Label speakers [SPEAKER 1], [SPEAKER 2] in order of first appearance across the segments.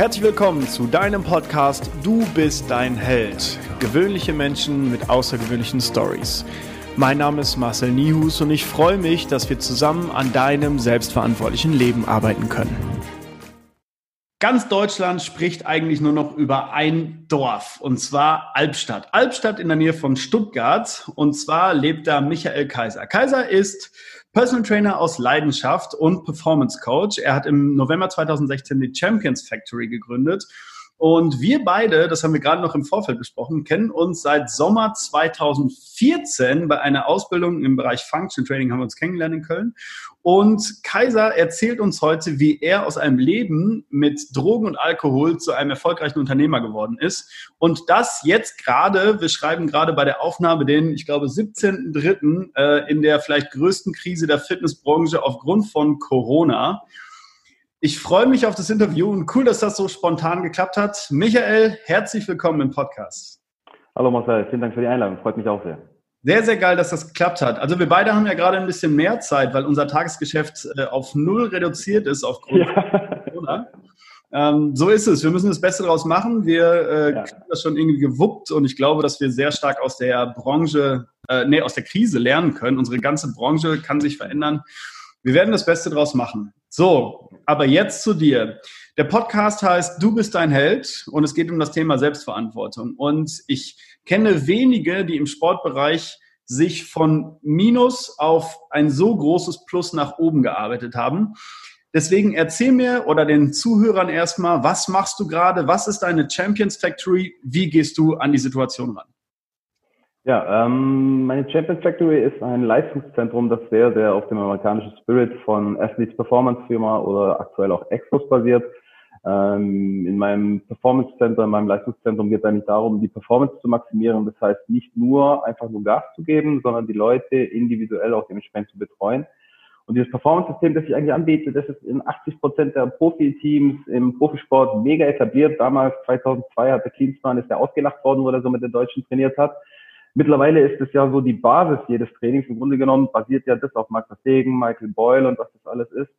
[SPEAKER 1] Herzlich willkommen zu deinem Podcast Du bist dein Held. Gewöhnliche Menschen mit außergewöhnlichen Stories. Mein Name ist Marcel Nihus und ich freue mich, dass wir zusammen an deinem selbstverantwortlichen Leben arbeiten können. Ganz Deutschland spricht eigentlich nur noch über ein Dorf, und zwar Albstadt. Albstadt in der Nähe von Stuttgart. Und zwar lebt da Michael Kaiser. Kaiser ist Personal Trainer aus Leidenschaft und Performance Coach. Er hat im November 2016 die Champions Factory gegründet und wir beide, das haben wir gerade noch im Vorfeld besprochen, kennen uns seit Sommer 2014 bei einer Ausbildung im Bereich Function Training haben wir uns kennengelernt in Köln. Und Kaiser erzählt uns heute, wie er aus einem Leben mit Drogen und Alkohol zu einem erfolgreichen Unternehmer geworden ist. Und das jetzt gerade, wir schreiben gerade bei der Aufnahme den, ich glaube, 17.3. Äh, in der vielleicht größten Krise der Fitnessbranche aufgrund von Corona. Ich freue mich auf das Interview und cool, dass das so spontan geklappt hat. Michael, herzlich willkommen im Podcast.
[SPEAKER 2] Hallo Marcel, vielen Dank für die Einladung. Freut mich auch sehr.
[SPEAKER 1] Sehr, sehr geil, dass das geklappt hat. Also wir beide haben ja gerade ein bisschen mehr Zeit, weil unser Tagesgeschäft äh, auf null reduziert ist aufgrund ja. Corona. Ähm, so ist es. Wir müssen das Beste daraus machen. Wir äh, ja. haben das schon irgendwie gewuppt und ich glaube, dass wir sehr stark aus der Branche, äh, nee, aus der Krise lernen können. Unsere ganze Branche kann sich verändern. Wir werden das Beste daraus machen. So, aber jetzt zu dir. Der Podcast heißt Du bist dein Held und es geht um das Thema Selbstverantwortung. Und ich kenne wenige, die im Sportbereich sich von Minus auf ein so großes Plus nach oben gearbeitet haben. Deswegen erzähl mir oder den Zuhörern erstmal, was machst du gerade? Was ist deine Champions Factory? Wie gehst du an die Situation ran?
[SPEAKER 2] Ja, ähm, meine Champions Factory ist ein Leistungszentrum, das sehr, sehr auf dem amerikanischen Spirit von Athletes Performance Firma oder aktuell auch Exos basiert. Ähm, in meinem Performance Center, in meinem Leistungszentrum geht es eigentlich darum, die Performance zu maximieren. Das heißt, nicht nur einfach nur Gas zu geben, sondern die Leute individuell auch dementsprechend zu betreuen. Und dieses Performance-System, das ich eigentlich anbiete, das ist in 80 Prozent der Profiteams im Profisport mega etabliert. Damals, 2002, hat der Klinsmann, ist der ausgelacht worden, wo er so mit den Deutschen trainiert hat. Mittlerweile ist es ja so die Basis jedes Trainings. Im Grunde genommen basiert ja das auf Max Verstegen, Michael Boyle und was das alles ist.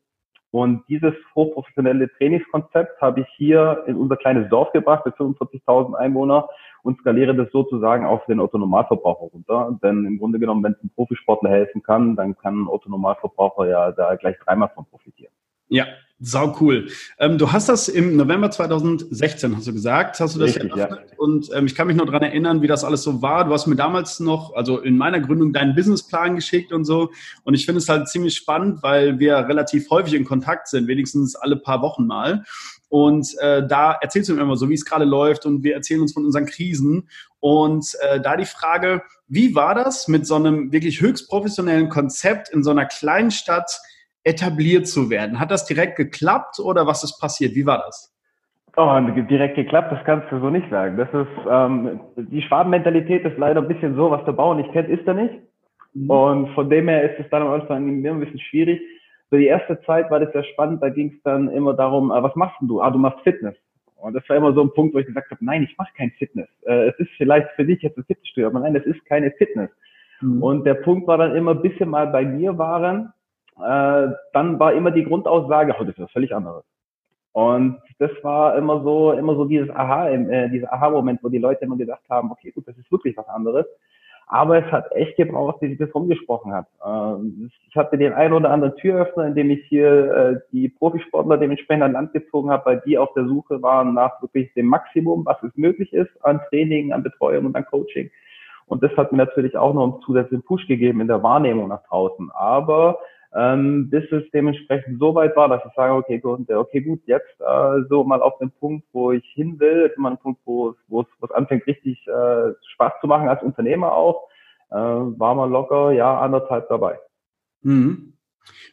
[SPEAKER 2] Und dieses hochprofessionelle Trainingskonzept habe ich hier in unser kleines Dorf gebracht mit 45.000 Einwohnern und skaliere das sozusagen auf den Autonomalverbraucher runter. Denn im Grunde genommen, wenn es ein Profisportler helfen kann, dann kann ein Autonomalverbraucher ja da gleich dreimal von profitieren.
[SPEAKER 1] Ja, sau cool. Ähm, du hast das im November 2016, hast du gesagt, hast du das
[SPEAKER 2] Richtig, ja.
[SPEAKER 1] Und ähm, ich kann mich noch dran erinnern, wie das alles so war. Du hast mir damals noch, also in meiner Gründung, deinen Businessplan geschickt und so. Und ich finde es halt ziemlich spannend, weil wir relativ häufig in Kontakt sind, wenigstens alle paar Wochen mal. Und äh, da erzählst du mir immer so, wie es gerade läuft und wir erzählen uns von unseren Krisen. Und äh, da die Frage, wie war das mit so einem wirklich höchst professionellen Konzept in so einer kleinen Stadt, etabliert zu werden. Hat das direkt geklappt oder was ist passiert? Wie war das?
[SPEAKER 2] Oh, direkt geklappt, das kannst du so nicht sagen. Das ist ähm, die Schwabenmentalität ist leider ein bisschen so, was der Bauer nicht kennt, ist er nicht. Mhm. Und von dem her ist es dann am Anfang ein bisschen schwierig. So die erste Zeit war das sehr spannend, da ging es dann immer darum, äh, was machst du? Ah, du machst Fitness. Und das war immer so ein Punkt, wo ich gesagt habe, nein, ich mache kein Fitness. Äh, es ist vielleicht für dich jetzt ein Fitnessstudio, aber nein, es ist keine Fitness. Mhm. Und der Punkt war dann immer, bis sie mal bei mir waren, äh, dann war immer die Grundaussage, oh, das ist was völlig anderes. Und das war immer so, immer so dieses Aha, äh, dieser Aha-Moment, wo die Leute immer gedacht haben, okay, gut, das ist wirklich was anderes. Aber es hat echt gebraucht, bis ich das rumgesprochen habe. Ähm, ich hatte den einen oder anderen Türöffner, indem ich hier äh, die Profisportler dementsprechend an Land gezogen habe, weil die auf der Suche waren nach wirklich dem Maximum, was es möglich ist an Training, an Betreuung und an Coaching. Und das hat mir natürlich auch noch einen zusätzlichen Push gegeben in der Wahrnehmung nach draußen. Aber ähm, bis es dementsprechend so weit war, dass ich sage, okay, gut, okay, gut jetzt äh, so mal auf den Punkt, wo ich hin will, ist immer ein Punkt, wo es, wo es, wo es anfängt, richtig äh, Spaß zu machen als Unternehmer auch, äh, war mal locker, ja, anderthalb dabei.
[SPEAKER 1] Mhm.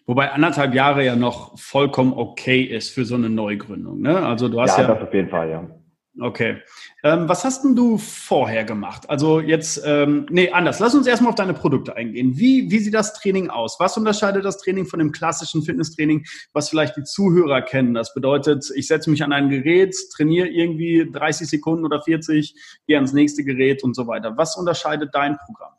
[SPEAKER 1] Wobei anderthalb Jahre ja noch vollkommen okay ist für so eine Neugründung. Ne? Also du hast ja,
[SPEAKER 2] ja das auf jeden Fall, ja.
[SPEAKER 1] Okay. Ähm, was hast denn du vorher gemacht? Also jetzt, ähm, nee, anders. Lass uns erstmal auf deine Produkte eingehen. Wie, wie sieht das Training aus? Was unterscheidet das Training von dem klassischen Fitnesstraining, was vielleicht die Zuhörer kennen? Das bedeutet, ich setze mich an ein Gerät, trainiere irgendwie 30 Sekunden oder 40, gehe ans nächste Gerät und so weiter. Was unterscheidet dein Programm?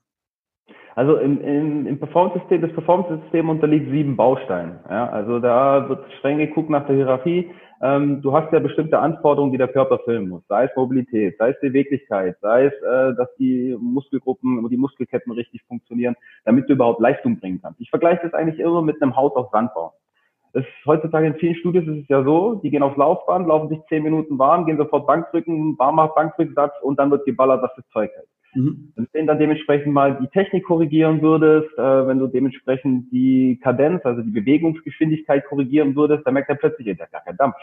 [SPEAKER 2] Also im, im, im Performance-System, das Performance-System unterliegt sieben Bausteinen. Ja, also da wird streng geguckt nach der Hierarchie. Ähm, du hast ja bestimmte Anforderungen, die der Körper erfüllen muss. Sei es Mobilität, sei es Beweglichkeit, sei es, äh, dass die Muskelgruppen, die Muskelketten richtig funktionieren, damit du überhaupt Leistung bringen kannst. Ich vergleiche das eigentlich immer mit einem Haus auf Sandbau. Das ist, heutzutage in vielen Studios ist es ja so, die gehen aufs Laufband, laufen sich zehn Minuten warm, gehen sofort Bankdrücken, warmer Bankdrücksatz und dann wird geballert, was das Zeug hält. Mhm. Wenn du dann dementsprechend mal die Technik korrigieren würdest, äh, wenn du dementsprechend die Kadenz, also die Bewegungsgeschwindigkeit korrigieren würdest, dann merkt er plötzlich, ja, gar kein Dampf.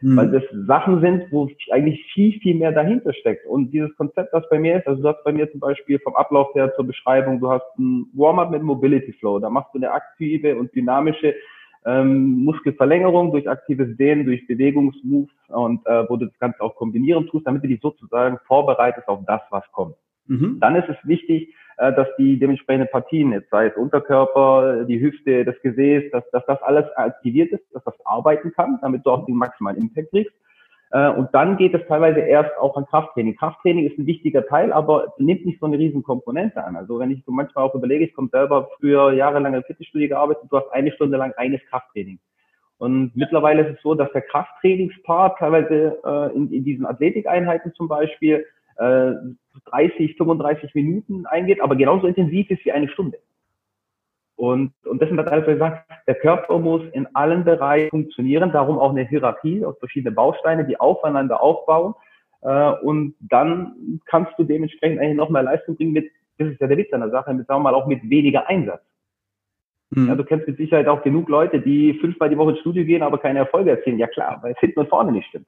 [SPEAKER 2] Mhm. Weil das Sachen sind, wo eigentlich viel, viel mehr dahinter steckt. Und dieses Konzept, das bei mir ist, also du hast bei mir zum Beispiel vom Ablauf her zur Beschreibung, du hast ein Warm-up mit Mobility Flow, da machst du eine aktive und dynamische ähm, Muskelverlängerung durch aktives Dehnen, durch Bewegungsmoves und äh, wo du das Ganze auch kombinieren tust, damit du dich sozusagen vorbereitest auf das, was kommt. Mhm. Dann ist es wichtig, äh, dass die dementsprechenden Partien, jetzt sei es Unterkörper, die Hüfte, das Gesäß, dass, dass das alles aktiviert ist, dass das arbeiten kann, damit du auch den maximalen Impact kriegst. Äh, und dann geht es teilweise erst auch an Krafttraining. Krafttraining ist ein wichtiger Teil, aber nimmt nicht so eine riesen Komponente an. Also wenn ich so manchmal auch überlege, ich komme selber früher jahrelang in Fitnessstudio gearbeitet, du hast eine Stunde lang reines Krafttraining. Und mittlerweile ist es so, dass der Krafttrainingspart teilweise äh, in, in diesen Athletikeinheiten zum Beispiel äh, 30, 35 Minuten eingeht, aber genauso intensiv ist wie eine Stunde. Und, und deswegen hat alles gesagt, der Körper muss in allen Bereichen funktionieren, darum auch eine Hierarchie aus verschiedenen Bausteinen, die aufeinander aufbauen. Äh, und dann kannst du dementsprechend eigentlich noch mehr Leistung bringen mit, das ist ja der Witz an der Sache, mit, sagen wir mal, auch mit weniger Einsatz. Mhm. Ja, du kennst mit Sicherheit auch genug Leute, die fünfmal die Woche ins Studio gehen, aber keine Erfolge erzielen. Ja klar, weil es hinten und vorne nicht stimmt.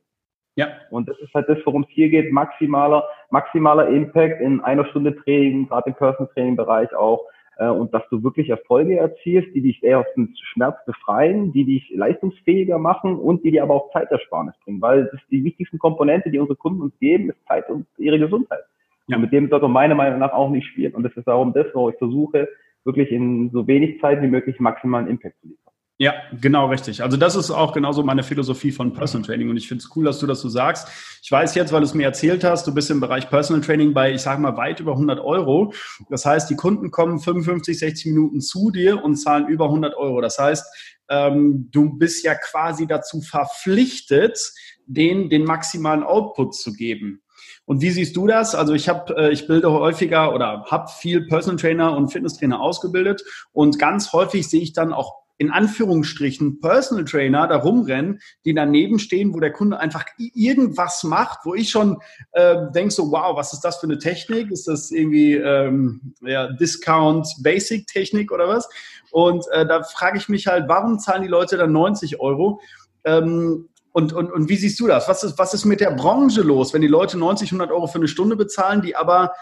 [SPEAKER 2] Ja. Und das ist halt das, worum es hier geht, maximaler, maximaler Impact in einer Stunde Training, gerade im Personal Training Bereich auch, äh, und dass du wirklich Erfolge erzielst, die dich dem Schmerz befreien, die dich leistungsfähiger machen und die dir aber auch Zeitersparnis bringen, weil das die wichtigsten Komponente, die unsere Kunden uns geben, ist Zeit und ihre Gesundheit. Ja. Und mit dem sollte man meiner Meinung nach auch nicht spielen. Und das ist darum das, wo ich versuche, wirklich in so wenig Zeit wie möglich maximalen Impact zu liefern.
[SPEAKER 1] Ja, genau richtig. Also das ist auch genauso meine Philosophie von Personal Training und ich finde es cool, dass du das so sagst. Ich weiß jetzt, weil du es mir erzählt hast, du bist im Bereich Personal Training bei, ich sage mal, weit über 100 Euro. Das heißt, die Kunden kommen 55, 60 Minuten zu dir und zahlen über 100 Euro. Das heißt, ähm, du bist ja quasi dazu verpflichtet, denen den maximalen Output zu geben. Und wie siehst du das? Also ich habe, äh, ich bilde häufiger oder habe viel Personal Trainer und Fitnesstrainer ausgebildet und ganz häufig sehe ich dann auch in Anführungsstrichen Personal Trainer da rumrennen, die daneben stehen, wo der Kunde einfach irgendwas macht, wo ich schon äh, denke so, wow, was ist das für eine Technik? Ist das irgendwie ähm, ja, Discount Basic Technik oder was? Und äh, da frage ich mich halt, warum zahlen die Leute dann 90 Euro? Ähm, und, und, und wie siehst du das? Was ist, was ist mit der Branche los, wenn die Leute 90, 100 Euro für eine Stunde bezahlen, die aber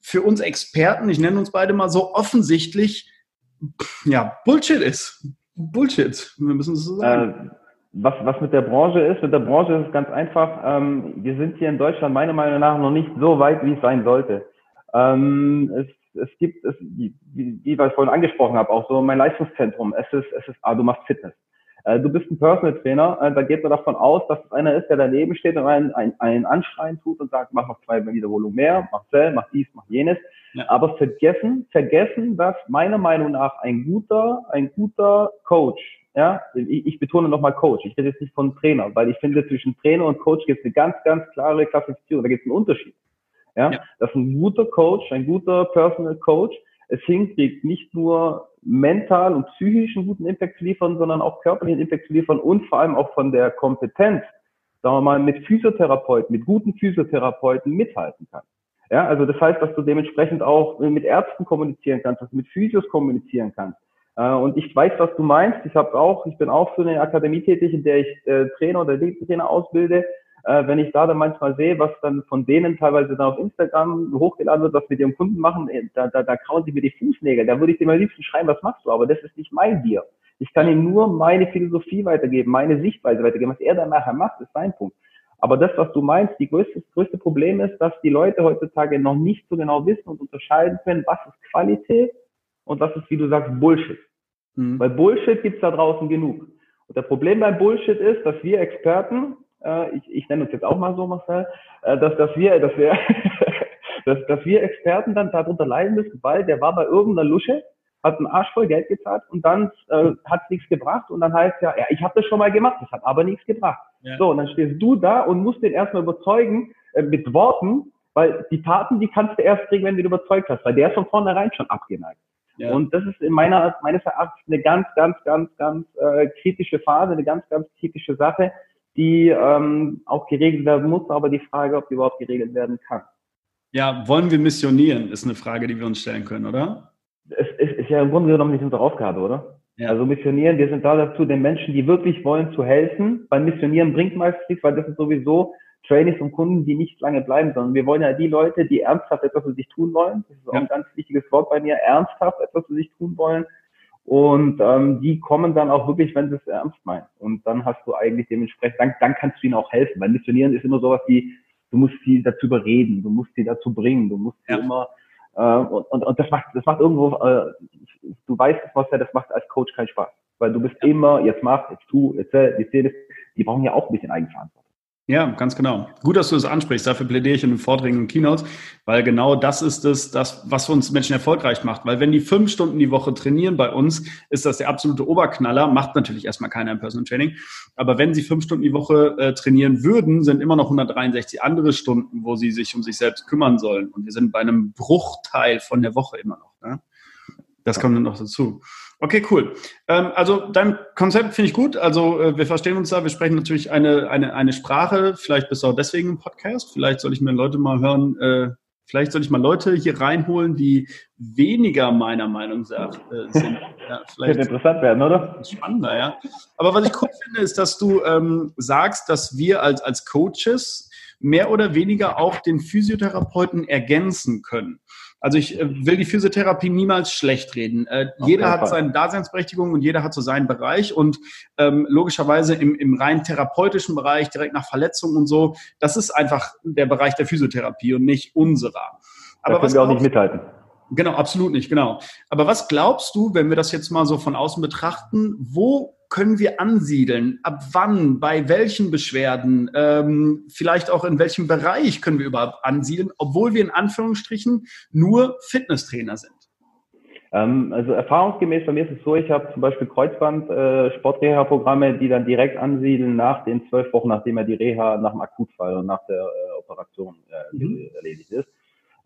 [SPEAKER 1] für uns Experten, ich nenne uns beide mal so, offensichtlich ja, Bullshit ist. Bullshit, wir müssen es so sagen.
[SPEAKER 2] Äh, was, was mit der Branche ist, mit der Branche ist es ganz einfach. Ähm, wir sind hier in Deutschland meiner Meinung nach noch nicht so weit, wie es sein sollte. Ähm, es, es gibt, es, wie, wie, wie ich vorhin angesprochen habe, auch so mein Leistungszentrum. Es ist, es ist, ah, du machst Fitness. Äh, du bist ein Personal Trainer, äh, da geht man davon aus, dass es einer ist, der daneben steht und einen, einen, einen Anschreien tut und sagt, mach noch zwei Wiederholungen mehr, mach Zell, mach dies, mach jenes. Ja. Aber vergessen, vergessen, dass meiner Meinung nach ein guter, ein guter Coach, ja, ich, ich betone nochmal Coach, ich rede jetzt nicht von Trainer, weil ich finde, zwischen Trainer und Coach gibt es eine ganz, ganz klare Klassifizierung, da gibt es einen Unterschied. Ja? ja, dass ein guter Coach, ein guter Personal Coach es hinkriegt, nicht nur mental und psychisch einen guten Impact zu liefern, sondern auch körperlichen Impact zu liefern und vor allem auch von der Kompetenz, sagen wir mal, mit Physiotherapeuten, mit guten Physiotherapeuten mithalten kann. Ja, also das heißt, dass du dementsprechend auch mit Ärzten kommunizieren kannst, dass du mit Physios kommunizieren kannst. Äh, und ich weiß, was du meinst. Ich habe auch, ich bin auch für eine Akademie tätig, in der ich äh, Trainer oder Trainer ausbilde. Äh, wenn ich da dann manchmal sehe, was dann von denen teilweise dann auf Instagram hochgeladen wird, was wir ihrem Kunden machen, da, da, da kauen sie mir die Fußnägel. Da würde ich dem am liebsten schreiben, was machst du? Aber das ist nicht mein Bier. Ich kann ihm nur meine Philosophie weitergeben, meine Sichtweise weitergeben. Was er dann nachher macht, ist sein Punkt. Aber das, was du meinst, die größte, das größte Problem ist, dass die Leute heutzutage noch nicht so genau wissen und unterscheiden können, was ist Qualität und was ist, wie du sagst, Bullshit. Mhm. Weil Bullshit gibt's da draußen genug. Und das Problem beim Bullshit ist, dass wir Experten, äh, ich, ich nenne uns jetzt auch mal so, Marcel, äh, dass, dass wir, dass wir, dass, dass wir Experten dann darunter leiden müssen, weil der war bei irgendeiner Lusche, hat einen Arsch voll Geld gezahlt und dann äh, hat nichts gebracht und dann heißt ja, ja, ich habe das schon mal gemacht, das hat aber nichts gebracht. Ja. So, und dann stehst du da und musst den erstmal überzeugen äh, mit Worten, weil die Taten, die kannst du erst kriegen, wenn du ihn überzeugt hast, weil der ist von vornherein schon abgeneigt. Ja. Und das ist in meiner, meines Erachtens eine ganz, ganz, ganz, ganz äh, kritische Phase, eine ganz, ganz kritische Sache, die ähm, auch geregelt werden muss, aber die Frage, ob die überhaupt geregelt werden kann.
[SPEAKER 1] Ja, wollen wir missionieren, ist eine Frage, die wir uns stellen können, oder?
[SPEAKER 2] Es, es ist ja im Grunde genommen nicht unsere Aufgabe, oder? Ja. Also missionieren, wir sind da dazu, den Menschen, die wirklich wollen, zu helfen. Beim Missionieren bringt meistens nichts, weil das ist sowieso Trainees und Kunden, die nicht lange bleiben, sondern wir wollen ja die Leute, die ernsthaft etwas für sich tun wollen. Das ist auch ja. ein ganz wichtiges Wort bei mir, ernsthaft etwas für sich tun wollen. Und ähm, die kommen dann auch wirklich, wenn sie es ernst meinen. Und dann hast du eigentlich dementsprechend, dann, dann kannst du ihnen auch helfen. Weil Missionieren ist immer sowas wie, du musst sie dazu überreden, du musst sie dazu bringen, du musst sie ja. immer äh, und, und, und das macht, das macht irgendwo, äh, du weißt, was ja, das macht als Coach keinen Spaß. Weil du bist ja. immer, jetzt mach, jetzt tu, jetzt, jetzt, jetzt, die brauchen ja auch ein bisschen Eigenverantwortung.
[SPEAKER 1] Ja, ganz genau. Gut, dass du das ansprichst. Dafür plädiere ich in den Vorträgen und Keynotes, weil genau das ist es, das, was uns Menschen erfolgreich macht. Weil wenn die fünf Stunden die Woche trainieren bei uns, ist das der absolute Oberknaller. Macht natürlich erstmal keiner im Personal Training. Aber wenn sie fünf Stunden die Woche äh, trainieren würden, sind immer noch 163 andere Stunden, wo sie sich um sich selbst kümmern sollen. Und wir sind bei einem Bruchteil von der Woche immer noch. Ne? Das kommt dann noch dazu. Okay, cool. Ähm, also dein Konzept finde ich gut. Also äh, wir verstehen uns da. Wir sprechen natürlich eine, eine, eine Sprache. Vielleicht bist du auch deswegen im Podcast. Vielleicht soll ich mir Leute mal hören. Äh, vielleicht soll ich mal Leute hier reinholen, die weniger meiner Meinung sagt, äh, sind.
[SPEAKER 2] Ja, vielleicht Könnte interessant werden, oder?
[SPEAKER 1] Spannender, ja. Aber was ich cool finde, ist, dass du ähm, sagst, dass wir als, als Coaches mehr oder weniger auch den Physiotherapeuten ergänzen können. Also ich äh, will die Physiotherapie niemals schlecht reden. Äh, jeder hat seine Daseinsberechtigung und jeder hat so seinen Bereich und ähm, logischerweise im, im rein therapeutischen Bereich, direkt nach Verletzungen und so, das ist einfach der Bereich der Physiotherapie und nicht unserer.
[SPEAKER 2] Aber da können wir auch nicht mithalten.
[SPEAKER 1] Genau, absolut nicht, genau. Aber was glaubst du, wenn wir das jetzt mal so von außen betrachten, wo können wir ansiedeln? Ab wann? Bei welchen Beschwerden? Ähm, vielleicht auch in welchem Bereich können wir überhaupt ansiedeln, obwohl wir in Anführungsstrichen nur Fitnesstrainer sind?
[SPEAKER 2] Ähm, also erfahrungsgemäß bei mir ist es so, ich habe zum Beispiel Kreuzband äh, Sportreha-Programme, die dann direkt ansiedeln nach den zwölf Wochen, nachdem er die Reha nach dem Akutfall und nach der äh, Operation äh, mhm. erledigt ist.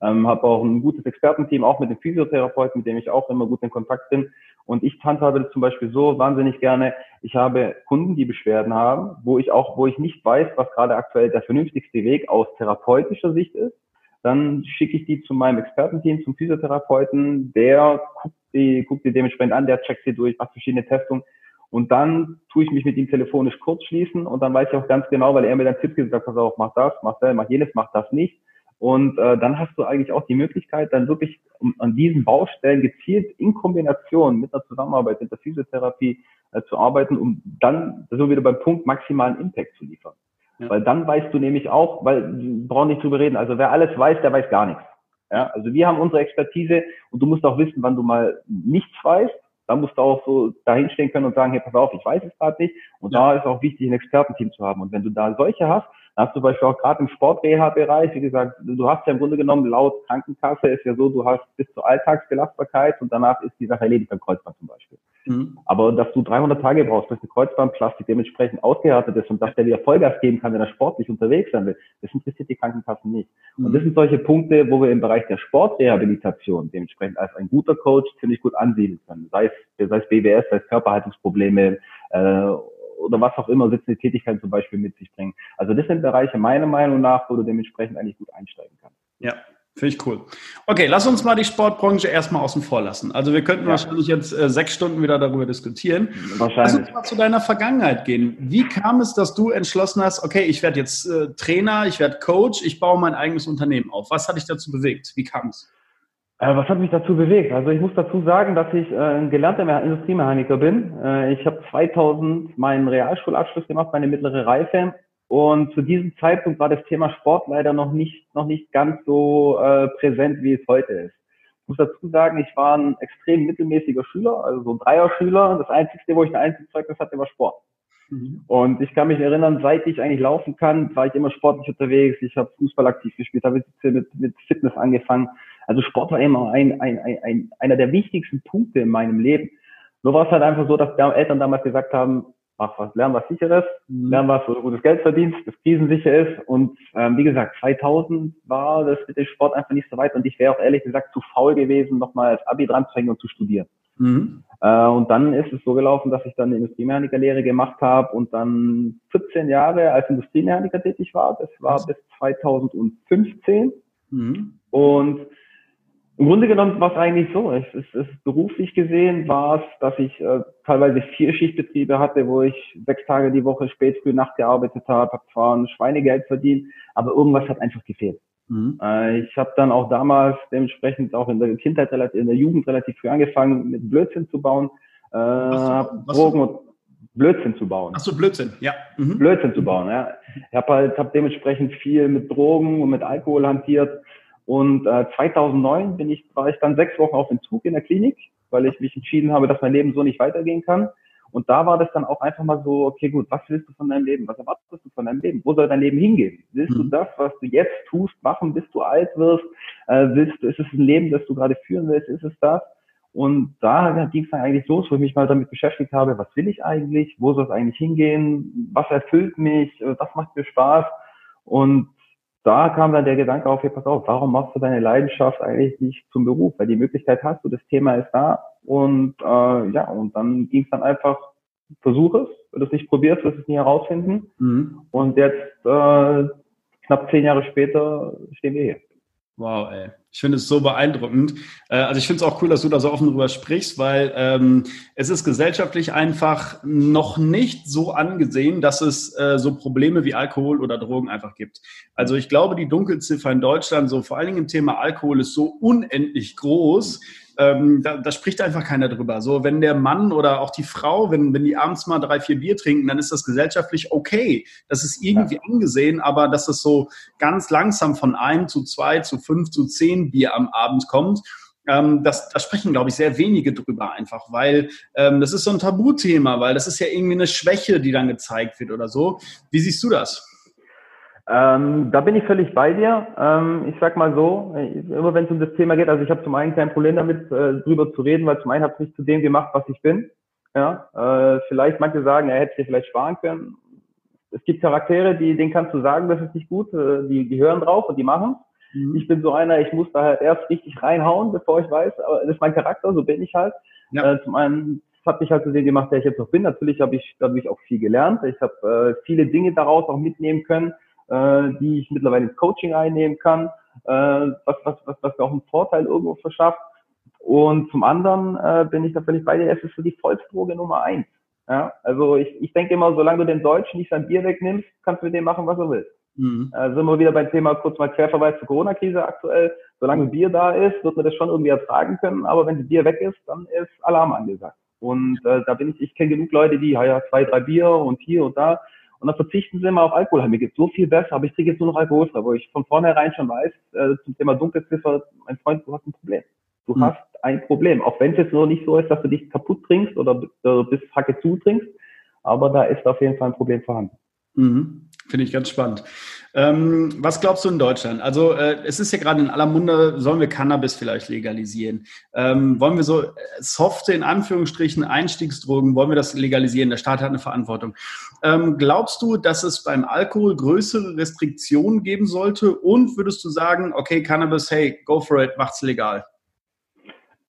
[SPEAKER 2] Ähm, habe auch ein gutes Expertenteam, auch mit dem Physiotherapeuten, mit dem ich auch immer gut in Kontakt bin. Und ich handhabe das zum Beispiel so wahnsinnig gerne. Ich habe Kunden, die Beschwerden haben, wo ich auch, wo ich nicht weiß, was gerade aktuell der vernünftigste Weg aus therapeutischer Sicht ist. Dann schicke ich die zu meinem Expertenteam, zum Physiotherapeuten. Der guckt die, guckt die dementsprechend an, der checkt sie durch, macht verschiedene Testungen. Und dann tue ich mich mit ihm telefonisch kurz schließen und dann weiß ich auch ganz genau, weil er mir dann Tipps gesagt hat, pass auf, mach das, mach das, mach jenes, mach das nicht und äh, dann hast du eigentlich auch die Möglichkeit, dann wirklich an diesen Baustellen gezielt in Kombination mit einer Zusammenarbeit mit der Physiotherapie äh, zu arbeiten, um dann so wieder beim Punkt maximalen Impact zu liefern. Ja. Weil dann weißt du nämlich auch, weil wir brauchen nicht drüber reden, also wer alles weiß, der weiß gar nichts. Ja, also wir haben unsere Expertise und du musst auch wissen, wann du mal nichts weißt. Da musst du auch so dahinstehen können und sagen, hey, pass auf, ich weiß es gerade nicht. Und ja. da ist auch wichtig, ein Expertenteam zu haben. Und wenn du da solche hast, da hast du zum Beispiel auch gerade im Sportreha-Bereich, wie gesagt, du hast ja im Grunde genommen laut Krankenkasse ist ja so, du hast bis zur Alltagsbelastbarkeit und danach ist die Sache erledigt beim Kreuzband zum Beispiel. Mhm. Aber dass du 300 Tage brauchst, bis die Kreuzbandplastik dementsprechend ausgehärtet ist und dass der wieder Vollgas geben kann, wenn er sportlich unterwegs sein will, das interessiert die Krankenkassen nicht. Mhm. Und das sind solche Punkte, wo wir im Bereich der Sportrehabilitation dementsprechend als ein guter Coach ziemlich gut ansiedeln können. Sei es, sei es BWS, sei es Körperhaltungsprobleme, äh, oder was auch immer sitzende Tätigkeiten zum Beispiel mit sich bringen. Also das sind Bereiche meiner Meinung nach, wo du dementsprechend eigentlich gut einsteigen kannst.
[SPEAKER 1] Ja, Finde ich cool. Okay, lass uns mal die Sportbranche erstmal außen vor lassen. Also wir könnten ja. wahrscheinlich jetzt äh, sechs Stunden wieder darüber diskutieren. Wahrscheinlich. Lass uns mal zu deiner Vergangenheit gehen. Wie kam es, dass du entschlossen hast, okay, ich werde jetzt äh, Trainer, ich werde Coach, ich baue mein eigenes Unternehmen auf. Was hat dich dazu bewegt? Wie kam es?
[SPEAKER 2] Äh, was hat mich dazu bewegt? Also ich muss dazu sagen, dass ich äh, ein gelernter Industriemechaniker bin. Äh, ich habe 2000 meinen Realschulabschluss gemacht, meine mittlere Reife. Und zu diesem Zeitpunkt war das Thema Sport leider noch nicht, noch nicht ganz so äh, präsent, wie es heute ist. Ich muss dazu sagen, ich war ein extrem mittelmäßiger Schüler, also so ein Dreier-Schüler. Das Einzige, wo ich ein Einzelzeugnis hatte, war Sport. Mhm. Und ich kann mich erinnern, seit ich eigentlich laufen kann, war ich immer sportlich unterwegs. Ich habe Fußball aktiv gespielt, habe mit, mit Fitness angefangen. Also Sport war immer ein, ein, ein, ein, einer der wichtigsten Punkte in meinem Leben. Nur war es halt einfach so, dass Eltern damals gesagt haben, mach was, lern was sicheres, mhm. lern was, wo du gutes Geld verdienst, das krisensicher ist. Und ähm, wie gesagt, 2000 war das mit dem Sport einfach nicht so weit. Und ich wäre auch ehrlich gesagt zu faul gewesen, nochmal das Abi dran zu hängen und zu studieren. Mhm. Äh, und dann ist es so gelaufen, dass ich dann eine Industriemechanikerlehre gemacht habe und dann 14 Jahre als Industriemechaniker tätig war. Das war bis 2015. Mhm. Und im Grunde genommen war es eigentlich so. Es ist, es ist beruflich gesehen war es, dass ich äh, teilweise vier Schichtbetriebe hatte, wo ich sechs Tage die Woche spät früh Nacht gearbeitet habe, habe zwar ein Schweinegeld verdient, aber irgendwas hat einfach gefehlt. Mhm. Äh, ich habe dann auch damals dementsprechend auch in der Kindheit, relativ, in der Jugend relativ früh angefangen, mit Blödsinn zu bauen, äh, was, Drogen und Blödsinn zu bauen.
[SPEAKER 1] Ach so, Blödsinn, ja.
[SPEAKER 2] Mhm. Blödsinn zu bauen, ja. Ich habe halt hab dementsprechend viel mit Drogen und mit Alkohol hantiert und äh, 2009 bin ich, war ich dann sechs Wochen auf Entzug in der Klinik, weil ich mich entschieden habe, dass mein Leben so nicht weitergehen kann. Und da war das dann auch einfach mal so, okay, gut, was willst du von deinem Leben? Was erwartest du von deinem Leben? Wo soll dein Leben hingehen? Willst mhm. du das, was du jetzt tust, machen, bis du alt wirst? Äh, willst du, ist es ein Leben, das du gerade führen willst? Ist es das? Und da ging es dann eigentlich los, wo ich mich mal damit beschäftigt habe, was will ich eigentlich? Wo soll es eigentlich hingehen? Was erfüllt mich? Was macht mir Spaß? Und da kam dann der Gedanke auf, hier, pass auf, warum machst du deine Leidenschaft eigentlich nicht zum Beruf? Weil die Möglichkeit hast du, das Thema ist da und äh, ja, und dann ging es dann einfach, versuch es, wenn du es nicht probierst, wirst du es nie herausfinden. Mhm. Und jetzt, äh, knapp zehn Jahre später, stehen wir hier.
[SPEAKER 1] Wow, ey. Ich finde es so beeindruckend. Äh, also ich finde es auch cool, dass du da so offen drüber sprichst, weil ähm, es ist gesellschaftlich einfach noch nicht so angesehen, dass es äh, so Probleme wie Alkohol oder Drogen einfach gibt. Also ich glaube, die Dunkelziffer in Deutschland, so vor allen Dingen im Thema Alkohol, ist so unendlich groß ähm, da, da spricht einfach keiner drüber. So, wenn der Mann oder auch die Frau, wenn, wenn die abends mal drei, vier Bier trinken, dann ist das gesellschaftlich okay. Das ist irgendwie ja. angesehen, aber dass es so ganz langsam von ein zu zwei zu fünf zu zehn Bier am Abend kommt, ähm, das, da sprechen, glaube ich, sehr wenige drüber einfach, weil ähm, das ist so ein Tabuthema, weil das ist ja irgendwie eine Schwäche, die dann gezeigt wird oder so. Wie siehst du das?
[SPEAKER 2] Ähm, da bin ich völlig bei dir. Ähm, ich sag mal so, immer wenn es um das Thema geht, also ich habe zum einen kein Problem damit, äh, drüber zu reden, weil zum einen habe ich mich zu dem gemacht, was ich bin. Ja, äh, vielleicht manche sagen, er hätte sich vielleicht sparen können. Es gibt Charaktere, die, denen kannst du sagen, das ist nicht gut, äh, die, die hören drauf und die machen. Mhm. Ich bin so einer, ich muss da halt erst richtig reinhauen, bevor ich weiß, aber das ist mein Charakter, so bin ich halt. Ja. Äh, zum einen hat mich halt zu dem gemacht, der ich jetzt noch bin. Natürlich habe ich dadurch auch viel gelernt. Ich habe äh, viele Dinge daraus auch mitnehmen können äh, die ich mittlerweile ins Coaching einnehmen kann, äh, was, was, was, was mir auch einen Vorteil irgendwo verschafft. Und zum anderen äh, bin ich da völlig bei dir, es ist so die Volksdroge Nummer eins. Ja, also ich, ich denke immer, solange du den Deutschen nicht sein Bier wegnimmst, kannst du mit dem machen, was du willst. Mhm. Äh, sind wir wieder beim Thema kurz mal Querverweis zur Corona-Krise aktuell. Solange Bier da ist, wird man das schon irgendwie ertragen können, aber wenn das Bier weg ist, dann ist Alarm angesagt. Und äh, da bin ich, ich kenne genug Leute, die, ja, ja, zwei, drei Bier und hier und da. Und dann verzichten sie immer auf Alkohol. Mir geht so viel besser, aber ich trinke jetzt nur noch alkoholfrei, wo ich von vornherein schon weiß, äh, zum Thema Dunkelziffer, mein Freund, du hast ein Problem. Du mhm. hast ein Problem. Auch wenn es jetzt nur nicht so ist, dass du dich kaputt trinkst oder äh, bis Hacke zu trinkst, aber da ist auf jeden Fall ein Problem vorhanden.
[SPEAKER 1] Mhm. Finde ich ganz spannend. Ähm, was glaubst du in Deutschland? Also äh, es ist ja gerade in aller Munde, sollen wir Cannabis vielleicht legalisieren? Ähm, wollen wir so äh, softe, in Anführungsstrichen, Einstiegsdrogen, wollen wir das legalisieren? Der Staat hat eine Verantwortung. Ähm, glaubst du, dass es beim Alkohol größere Restriktionen geben sollte? Und würdest du sagen, okay, Cannabis, hey, go for it, macht's legal?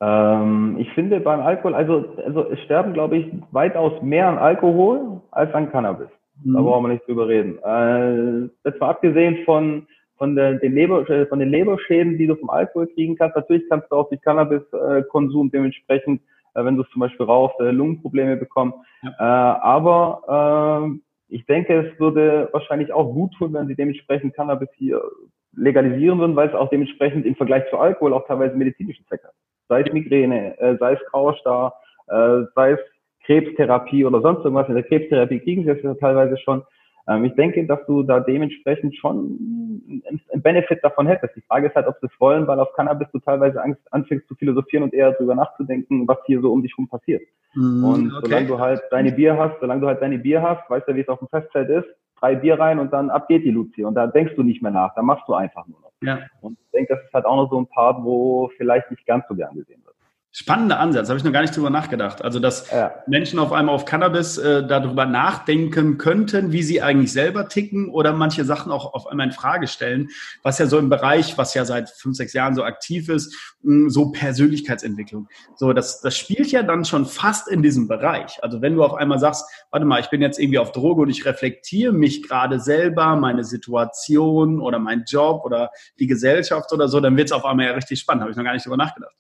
[SPEAKER 2] Ähm, ich finde beim Alkohol, also, also es sterben, glaube ich, weitaus mehr an Alkohol als an Cannabis. Mhm. Da brauchen wir nicht drüber reden. Äh, das war abgesehen von, von, der, den Leber, äh, von den Leberschäden, die du vom Alkohol kriegen kannst. Natürlich kannst du auch durch Cannabiskonsum dementsprechend, äh, wenn du es zum Beispiel rauchst, äh, Lungenprobleme bekommen. Ja. Äh, aber äh, ich denke, es würde wahrscheinlich auch gut tun, wenn sie dementsprechend Cannabis hier legalisieren würden, weil es auch dementsprechend im Vergleich zu Alkohol auch teilweise medizinischen Zweck hat. Sei es Migräne, äh, sei es Grauerstar, äh, sei es Krebstherapie oder sonst irgendwas. In der Krebstherapie kriegen sie es ja teilweise schon. Ähm, ich denke, dass du da dementsprechend schon einen Benefit davon hättest. Die Frage ist halt, ob sie es wollen, weil auf Cannabis du teilweise Angst, anfängst zu philosophieren und eher darüber nachzudenken, was hier so um dich rum passiert. Mm, und okay. solange du halt deine Bier hast, solange du halt deine Bier hast, weißt du, wie es auf dem Festzelt ist, drei Bier rein und dann ab geht die Luzi. Und da denkst du nicht mehr nach, da machst du einfach nur noch. Ja. Und ich denke, das ist halt auch noch so ein Part, wo vielleicht nicht ganz so gern gesehen wird.
[SPEAKER 1] Spannender Ansatz, habe ich noch gar nicht drüber nachgedacht. Also, dass ja. Menschen auf einmal auf Cannabis äh, darüber nachdenken könnten, wie sie eigentlich selber ticken oder manche Sachen auch auf einmal in Frage stellen, was ja so im Bereich, was ja seit fünf, sechs Jahren so aktiv ist, mh, hm, so Persönlichkeitsentwicklung. So, das, das spielt ja dann schon fast in diesem Bereich. Also, wenn du auf einmal sagst, warte mal, ich bin jetzt irgendwie auf Droge und ich reflektiere mich gerade selber, meine Situation oder mein Job oder die Gesellschaft oder so, dann wird es auf einmal ja richtig spannend. Habe ich noch gar nicht drüber nachgedacht.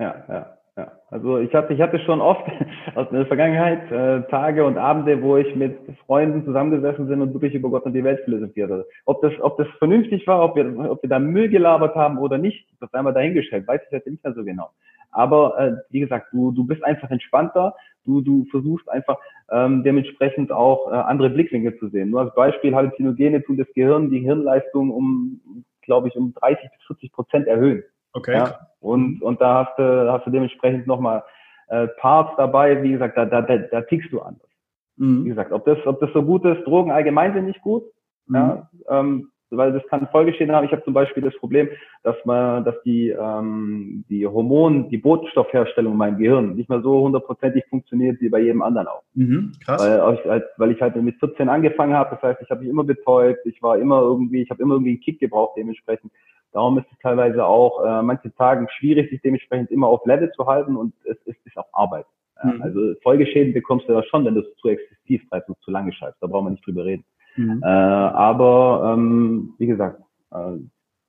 [SPEAKER 2] Ja, ja, ja. Also ich hatte, ich hatte schon oft aus der Vergangenheit äh, Tage und Abende, wo ich mit Freunden zusammengesessen bin und wirklich über Gott und die Welt philosophiert habe. Ob das, ob das vernünftig war, ob wir, ob wir da Müll gelabert haben oder nicht, das einmal dahingestellt, weiß ich heute nicht mehr so genau. Aber äh, wie gesagt, du, du bist einfach entspannter, du, du versuchst einfach ähm, dementsprechend auch äh, andere Blickwinkel zu sehen. Nur als Beispiel, Halluzinogene tun das Gehirn die Hirnleistung um, glaube ich, um 30 bis 40 Prozent erhöhen. Okay. Ja? Und, und da hast du, hast du dementsprechend nochmal äh, Parts dabei, wie gesagt, da, da, da, da tickst du anders. Mhm. Wie gesagt, ob das, ob das so gut ist, Drogen allgemein sind nicht gut. Mhm. Ja, ähm, weil das kann Folgeschäden haben. Ich habe zum Beispiel das Problem, dass man, dass die ähm, die Hormon, die Botenstoffherstellung in meinem Gehirn nicht mehr so hundertprozentig funktioniert wie bei jedem anderen auch. Mhm, krass. Weil, ich, als, weil ich halt mit 14 angefangen habe, das heißt, ich habe mich immer betäubt, ich war immer irgendwie, ich habe immer irgendwie einen Kick gebraucht dementsprechend. Darum ist es teilweise auch äh, manche Tagen schwierig, sich dementsprechend immer auf Level zu halten und es, es ist auch Arbeit. Ja, mhm. Also Folgeschäden bekommst du ja schon, wenn du es zu exzessiv treibst und zu lange schreibst. Da brauchen wir nicht drüber reden. Mhm. Äh, aber ähm, wie gesagt, äh,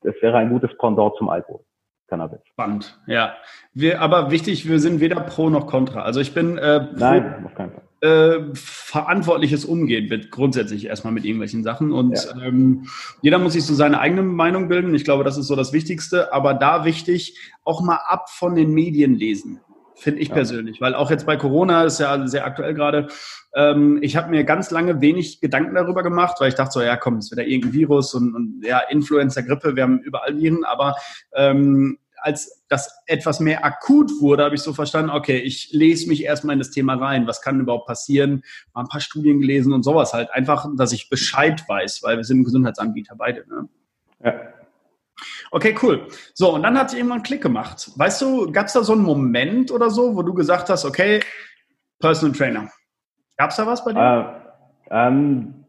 [SPEAKER 2] es wäre ein gutes Pendant zum Alkohol. Cannabis.
[SPEAKER 1] Spannend, ja. Wir, aber wichtig, wir sind weder pro noch contra. Also ich bin äh, pro, Nein, auf keinen Fall. Äh, verantwortliches Umgehen wird grundsätzlich erstmal mit irgendwelchen Sachen und ja. ähm, jeder muss sich so seine eigene Meinung bilden. Ich glaube, das ist so das Wichtigste. Aber da wichtig, auch mal ab von den Medien lesen finde ich ja. persönlich, weil auch jetzt bei Corona ist ja sehr aktuell gerade. Ähm, ich habe mir ganz lange wenig Gedanken darüber gemacht, weil ich dachte so, ja komm, es wird ja irgendein Virus und, und ja Influenza, Grippe, wir haben überall Viren, aber ähm, als das etwas mehr akut wurde, habe ich so verstanden, okay, ich lese mich erstmal in das Thema rein. Was kann überhaupt passieren? Mal ein paar Studien gelesen und sowas halt. Einfach, dass ich Bescheid weiß, weil wir sind Gesundheitsanbieter beide. Ne? Ja. Okay, cool. So, und dann hat sie irgendwann einen Klick gemacht. Weißt du, gab es da so einen Moment oder so, wo du gesagt hast, okay, Personal Trainer. Gab es da was bei dir?
[SPEAKER 2] Äh, ähm,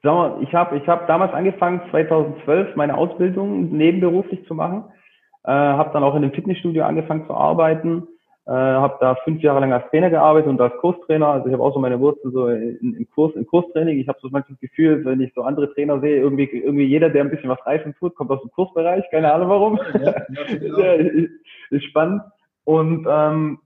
[SPEAKER 2] ich habe ich hab damals angefangen, 2012, meine Ausbildung nebenberuflich zu machen. Äh, habe dann auch in einem Fitnessstudio angefangen zu arbeiten äh, habe da fünf Jahre lang als Trainer gearbeitet und als Kurstrainer. Also ich habe auch so meine Wurzeln so in, im Kurs, im Kurstraining. Ich habe so manchmal das Gefühl, wenn ich so andere Trainer sehe, irgendwie, irgendwie jeder, der ein bisschen was reifen tut, kommt aus dem Kursbereich. Keine Ahnung warum. Ja, ja, ist, ist spannend. Und ähm,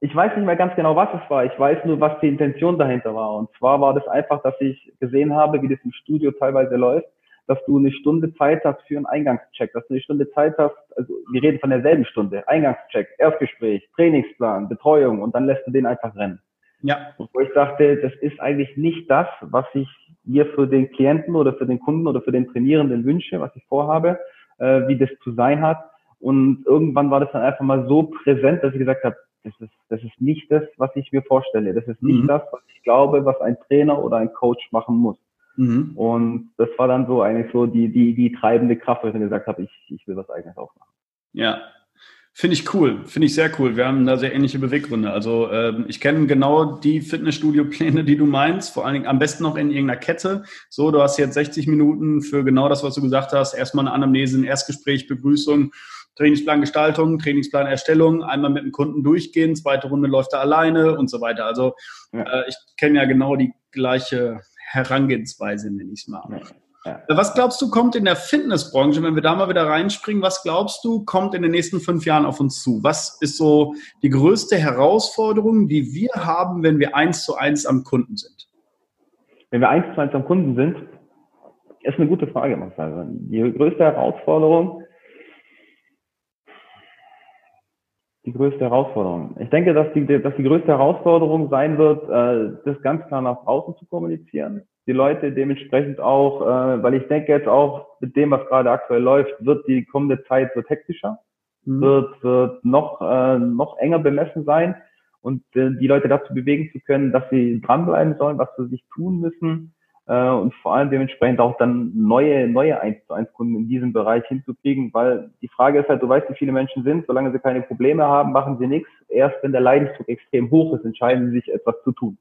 [SPEAKER 2] ich weiß nicht mehr ganz genau, was es war. Ich weiß nur, was die Intention dahinter war. Und zwar war das einfach, dass ich gesehen habe, wie das im Studio teilweise läuft dass du eine Stunde Zeit hast für einen Eingangscheck, dass du eine Stunde Zeit hast, also wir reden von derselben Stunde, Eingangscheck, Erstgespräch, Trainingsplan, Betreuung und dann lässt du den einfach rennen. Ja. Wo ich dachte, das ist eigentlich nicht das, was ich mir für den Klienten oder für den Kunden oder für den Trainierenden wünsche, was ich vorhabe, äh, wie das zu sein hat. Und irgendwann war das dann einfach mal so präsent, dass ich gesagt habe, das ist, das ist nicht das, was ich mir vorstelle. Das ist nicht mhm. das, was ich glaube, was ein Trainer oder ein Coach machen muss. Mhm. Und das war dann so eigentlich so die, die, die treibende Kraft, wo ich dann gesagt habe, ich, ich will was eigenes aufmachen.
[SPEAKER 1] Ja, Finde ich cool, finde ich sehr cool. Wir haben da sehr ähnliche Beweggründe. Also ähm, ich kenne genau die Fitnessstudio-Pläne, die du meinst, vor allen Dingen am besten noch in irgendeiner Kette. So, du hast jetzt 60 Minuten für genau das, was du gesagt hast. Erstmal eine Anamnese, ein Erstgespräch, Begrüßung, Trainingsplan Gestaltung, Trainingsplan Erstellung, einmal mit dem Kunden durchgehen, zweite Runde läuft er alleine und so weiter. Also ja. äh, ich kenne ja genau die gleiche Herangehensweise, nenne ich es mal. Ja. Was glaubst du, kommt in der Fitnessbranche, wenn wir da mal wieder reinspringen, was glaubst du, kommt in den nächsten fünf Jahren auf uns zu? Was ist so die größte Herausforderung, die wir haben, wenn wir eins zu eins am Kunden sind?
[SPEAKER 2] Wenn wir eins zu eins am Kunden sind, ist eine gute Frage, Marcel. Die größte Herausforderung, die größte Herausforderung. Ich denke, dass die, dass die größte Herausforderung sein wird, äh, das ganz klar nach außen zu kommunizieren. die Leute dementsprechend auch, äh, weil ich denke jetzt auch mit dem, was gerade aktuell läuft, wird die kommende Zeit wird hektischer, mhm. wird, wird noch, äh, noch enger bemessen sein und äh, die Leute dazu bewegen zu können, dass sie dranbleiben sollen, was sie sich tun müssen äh, und vor allem dementsprechend auch dann neue, neue 1 zu 1 Kunden in diesem Bereich hinzukriegen, weil die Frage ist halt, du weißt, wie viele Menschen sind, solange sie keine Probleme haben, machen sie nichts. Erst wenn der Leidensdruck extrem hoch ist, entscheiden sie sich etwas zu tun.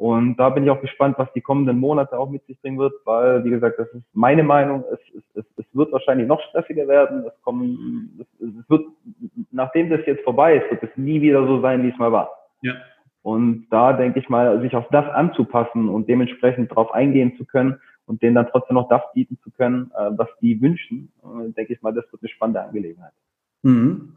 [SPEAKER 2] Und da bin ich auch gespannt, was die kommenden Monate auch mit sich bringen wird, weil, wie gesagt, das ist meine Meinung, es, es, es, wird wahrscheinlich noch stressiger werden. Es, kommen, es, es wird, nachdem das jetzt vorbei ist, wird es nie wieder so sein, wie es mal war. Ja. Und da denke ich mal, sich auf das anzupassen und dementsprechend darauf eingehen zu können und denen dann trotzdem noch das bieten zu können, äh, was die wünschen, äh, denke ich mal, das wird eine spannende Angelegenheit.
[SPEAKER 1] Mhm.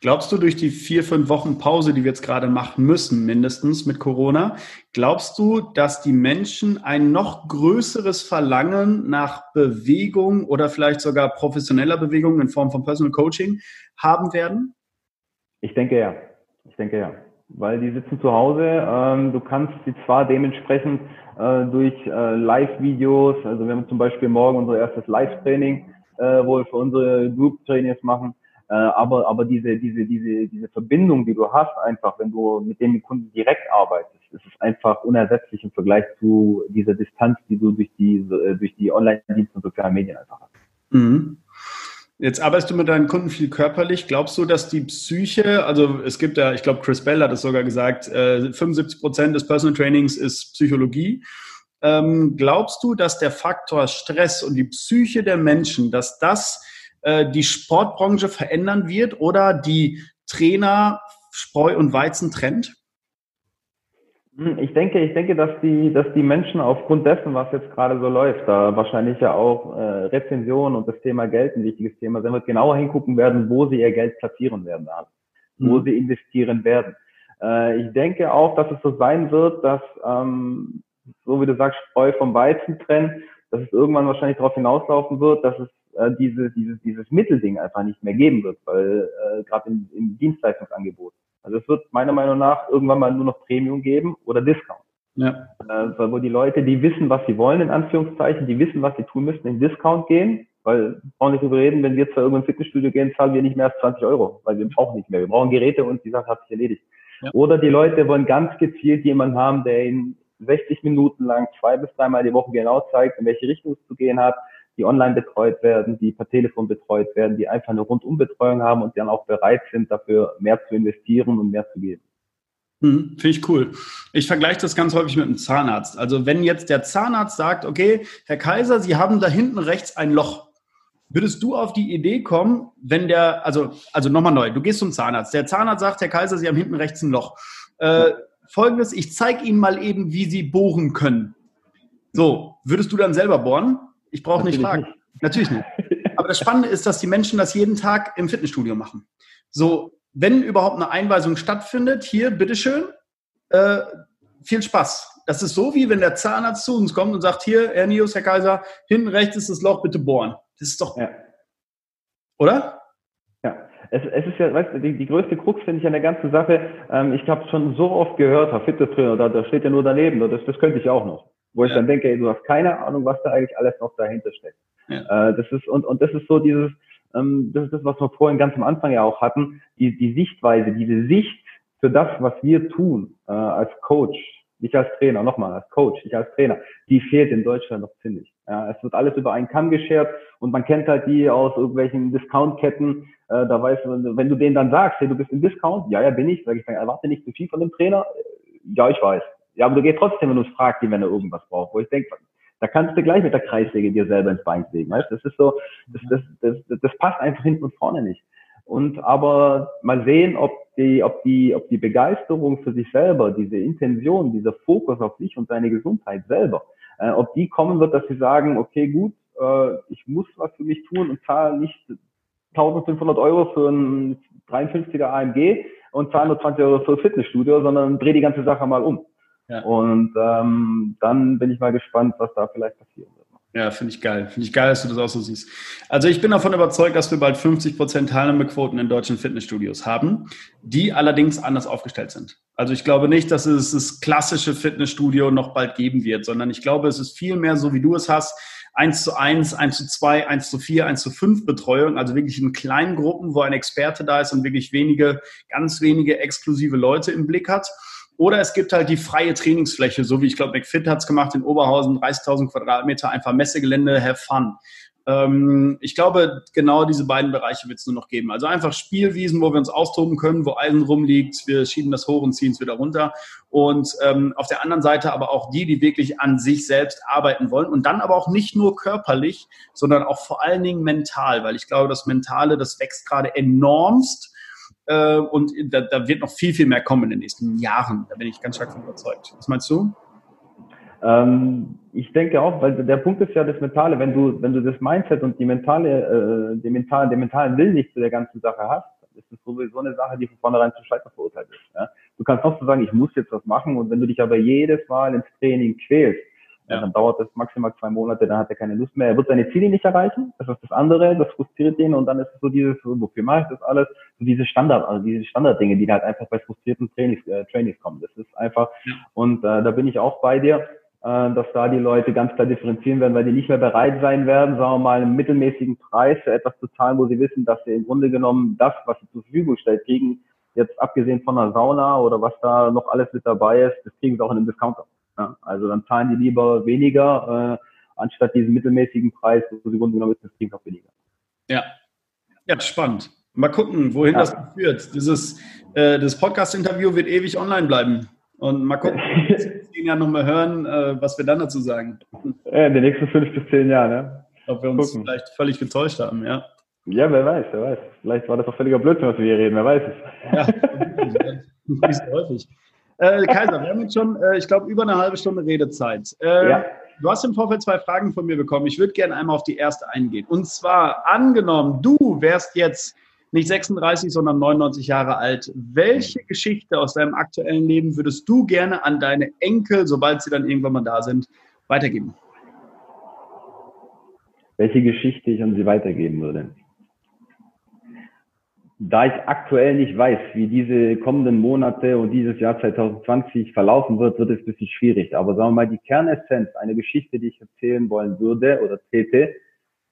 [SPEAKER 1] Glaubst du, durch die vier, fünf Wochen Pause, die wir jetzt gerade machen müssen, mindestens mit Corona, glaubst du, dass die Menschen ein noch größeres Verlangen nach Bewegung oder vielleicht sogar professioneller Bewegung in Form von Personal Coaching haben werden?
[SPEAKER 2] Ich denke ja. Ich denke ja. Weil die sitzen zu Hause. Ähm, du kannst sie zwar dementsprechend äh, durch äh, Live-Videos, also wir haben zum Beispiel morgen unser erstes Live-Training, äh, wo wir für unsere Group-Trainings machen, äh, aber, aber diese, diese, diese, diese Verbindung, die du hast, einfach, wenn du mit den Kunden direkt arbeitest, ist es einfach unersetzlich im Vergleich zu dieser Distanz, die du durch die, äh, durch die Online-Dienste und sozialen Medien einfach hast. Mhm.
[SPEAKER 1] Jetzt arbeitest du mit deinen Kunden viel körperlich. Glaubst du, dass die Psyche, also es gibt ja, ich glaube, Chris Bell hat es sogar gesagt, 75 äh, Prozent des Personal Trainings ist Psychologie. Ähm, glaubst du, dass der Faktor Stress und die Psyche der Menschen, dass das äh, die Sportbranche verändern wird oder die Trainer Spreu und Weizen trennt?
[SPEAKER 2] Hm, ich denke, ich denke, dass die, dass die Menschen aufgrund dessen, was jetzt gerade so läuft, da wahrscheinlich ja auch äh, Rezension und das Thema Geld ein wichtiges Thema sein wird, genauer hingucken werden, wo sie ihr Geld platzieren werden, mhm. wo sie investieren werden. Äh, ich denke auch, dass es so sein wird, dass, ähm, so wie du sagst, Spreu vom Weizen trennen, dass es irgendwann wahrscheinlich darauf hinauslaufen wird, dass es äh, diese, dieses, dieses Mittelding einfach nicht mehr geben wird, weil äh, gerade im, im Dienstleistungsangebot. Also es wird meiner Meinung nach irgendwann mal nur noch Premium geben oder Discount. Ja. Äh, wo die Leute, die wissen, was sie wollen, in Anführungszeichen, die wissen, was sie tun müssen, in Discount gehen, weil brauchen nicht drüber reden, wenn wir zwar irgendwo ins Fitnessstudio gehen, zahlen wir nicht mehr als 20 Euro, weil wir brauchen nicht mehr. Wir brauchen Geräte und die Sache hat sich erledigt. Ja. Oder die Leute wollen ganz gezielt jemanden haben, der ihnen 60 Minuten lang zwei bis dreimal die Woche genau zeigt, in welche Richtung es zu gehen hat, die online betreut werden, die per Telefon betreut werden, die einfach eine Rundumbetreuung haben und dann auch bereit sind, dafür mehr zu investieren und mehr zu geben.
[SPEAKER 1] Hm, Finde ich cool. Ich vergleiche das ganz häufig mit einem Zahnarzt. Also wenn jetzt der Zahnarzt sagt, okay, Herr Kaiser, Sie haben da hinten rechts ein Loch. Würdest du auf die Idee kommen, wenn der, also, also nochmal neu, du gehst zum Zahnarzt. Der Zahnarzt sagt, Herr Kaiser, Sie haben hinten rechts ein Loch. Äh, Folgendes, ich zeige Ihnen mal eben, wie Sie bohren können. So, würdest du dann selber bohren? Ich brauche nicht fragen. Nicht. Natürlich nicht. Aber das Spannende ist, dass die Menschen das jeden Tag im Fitnessstudio machen. So, wenn überhaupt eine Einweisung stattfindet, hier, bitteschön, äh, viel Spaß. Das ist so, wie wenn der Zahnarzt zu uns kommt und sagt, hier, Herr Nius, Herr Kaiser, hinten rechts ist das Loch, bitte bohren. Das ist doch... Ja. Oder?
[SPEAKER 2] Ja, es, es ist ja, weißt du, die, die größte Krux finde ich an der ganzen Sache, ähm, ich habe schon so oft gehört, Herr Fitnesstrainer, da, da steht ja nur daneben, das, das könnte ich auch noch. Wo ich ja. dann denke, ey, du hast keine Ahnung, was da eigentlich alles noch dahinter steckt. Ja. Äh, das ist, und, und das ist so dieses, ähm, das ist das, was wir vorhin ganz am Anfang ja auch hatten, die, die Sichtweise, diese Sicht für das, was wir tun, äh, als Coach, nicht als Trainer, nochmal, als Coach, nicht als Trainer, die fehlt in Deutschland noch ziemlich. Ja, es wird alles über einen Kamm geschert und man kennt halt die aus irgendwelchen Discount-Ketten, äh, da weißt du, wenn du denen dann sagst, hey, du bist im Discount, ja, ja, bin ich, sag ich, dann erwarte nicht zu viel von dem Trainer, ja, ich weiß. Ja, aber du gehst trotzdem und fragst ihn, wenn er irgendwas braucht. Wo ich denke, da kannst du gleich mit der Kreissäge dir selber ins Bein legen. Weißt? Das ist so, das, das, das, das passt einfach hinten und vorne nicht. Und aber mal sehen, ob die, ob die, ob die Begeisterung für sich selber, diese Intention, dieser Fokus auf sich und seine Gesundheit selber, äh, ob die kommen wird, dass sie sagen, okay, gut, äh, ich muss was für mich tun und zahle nicht 1500 Euro für ein 53er AMG und zahle nur 20 Euro für ein Fitnessstudio, sondern drehe die ganze Sache mal um. Ja. Und ähm, dann bin ich mal gespannt, was da vielleicht passieren wird.
[SPEAKER 1] Ja, finde ich geil. Finde ich geil, dass du das auch so siehst. Also ich bin davon überzeugt, dass wir bald 50 Prozent Teilnahmequoten in deutschen Fitnessstudios haben, die allerdings anders aufgestellt sind. Also ich glaube nicht, dass es das klassische Fitnessstudio noch bald geben wird, sondern ich glaube, es ist viel mehr so, wie du es hast. 1 zu 1, 1 zu 2, 1 zu 4, 1 zu 5 Betreuung, also wirklich in kleinen Gruppen, wo ein Experte da ist und wirklich wenige, ganz wenige exklusive Leute im Blick hat. Oder es gibt halt die freie Trainingsfläche, so wie ich glaube, McFit hat es gemacht in Oberhausen, 30.000 Quadratmeter, einfach Messegelände, have fun. Ähm, ich glaube, genau diese beiden Bereiche wird es nur noch geben. Also einfach Spielwiesen, wo wir uns austoben können, wo Eisen rumliegt, wir schieben das hoch und ziehen es wieder runter. Und ähm, auf der anderen Seite aber auch die, die wirklich an sich selbst arbeiten wollen und dann aber auch nicht nur körperlich, sondern auch vor allen Dingen mental, weil ich glaube, das Mentale, das wächst gerade enormst äh, und da, da, wird noch viel, viel mehr kommen in den nächsten Jahren. Da bin ich ganz stark von überzeugt. Was meinst du?
[SPEAKER 2] Ähm, ich denke auch, weil der Punkt ist ja das Mentale, wenn du, wenn du das Mindset und die mentale, äh, den mentalen, den mentalen Willen nicht zu der ganzen Sache hast, ist es sowieso eine Sache, die von vornherein zu scheitern verurteilt ist. Ja? Du kannst auch so sagen, ich muss jetzt was machen und wenn du dich aber jedes Mal ins Training quälst, ja. Dann dauert das maximal zwei Monate, dann hat er keine Lust mehr. Er wird seine Ziele nicht erreichen. Das ist das andere, das frustriert ihn und dann ist es so dieses, wofür mache ich das alles? So diese Standard, also diese Standarddinge, die halt einfach bei frustrierten Trainings, äh, Trainings kommen. Das ist einfach, ja. und äh, da bin ich auch bei dir, äh, dass da die Leute ganz klar differenzieren werden, weil die nicht mehr bereit sein werden, sagen wir mal, einen mittelmäßigen Preis für etwas zu zahlen, wo sie wissen, dass sie im Grunde genommen das, was sie zur Verfügung stellt, kriegen, jetzt abgesehen von einer Sauna oder was da noch alles mit dabei ist, das kriegen sie auch in einem Discounter. Ja, also dann zahlen die lieber weniger, äh, anstatt diesen mittelmäßigen Preis, wo sie Grunde genommen ist, das Team auch weniger.
[SPEAKER 1] Ja. Ja, spannend. Mal gucken, wohin ja. das führt. Dieses äh, das Podcast-Interview wird ewig online bleiben. Und mal gucken, in zehn Jahren nochmal hören, äh, was wir dann dazu sagen.
[SPEAKER 2] Ja, in den nächsten fünf bis zehn Jahren,
[SPEAKER 1] ja. Ob wir uns gucken. vielleicht völlig getäuscht haben, ja.
[SPEAKER 2] Ja, wer weiß, wer weiß. Vielleicht war das auch völliger Blödsinn, was wir hier reden, wer weiß es. Ja,
[SPEAKER 1] nicht so häufig. Äh, Kaiser, wir haben jetzt schon, äh, ich glaube, über eine halbe Stunde Redezeit. Äh, ja. Du hast im Vorfeld zwei Fragen von mir bekommen. Ich würde gerne einmal auf die erste eingehen. Und zwar, angenommen, du wärst jetzt nicht 36, sondern 99 Jahre alt. Welche Geschichte aus deinem aktuellen Leben würdest du gerne an deine Enkel, sobald sie dann irgendwann mal da sind, weitergeben?
[SPEAKER 2] Welche Geschichte ich an sie weitergeben würde? Da ich aktuell nicht weiß, wie diese kommenden Monate und dieses Jahr 2020 verlaufen wird, wird es ein bisschen schwierig. Aber sagen wir mal, die Kernessenz, eine Geschichte, die ich erzählen wollen würde oder täte,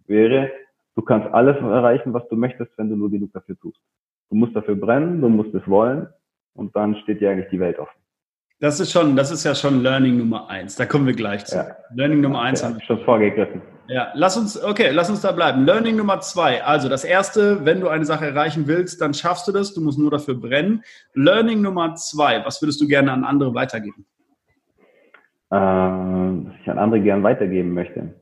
[SPEAKER 2] wäre, du kannst alles erreichen, was du möchtest, wenn du nur genug dafür tust. Du musst dafür brennen, du musst es wollen und dann steht dir eigentlich die Welt offen.
[SPEAKER 1] Das ist schon, das ist ja schon Learning Nummer eins. Da kommen wir gleich zu. Ja. Learning Nummer eins ja, haben wir schon vorgegriffen. Ja, lass uns, okay, lass uns da bleiben. Learning Nummer zwei. Also das erste, wenn du eine Sache erreichen willst, dann schaffst du das. Du musst nur dafür brennen. Learning Nummer zwei. Was würdest du gerne an andere weitergeben?
[SPEAKER 2] Äh, was ich an andere gerne weitergeben möchte.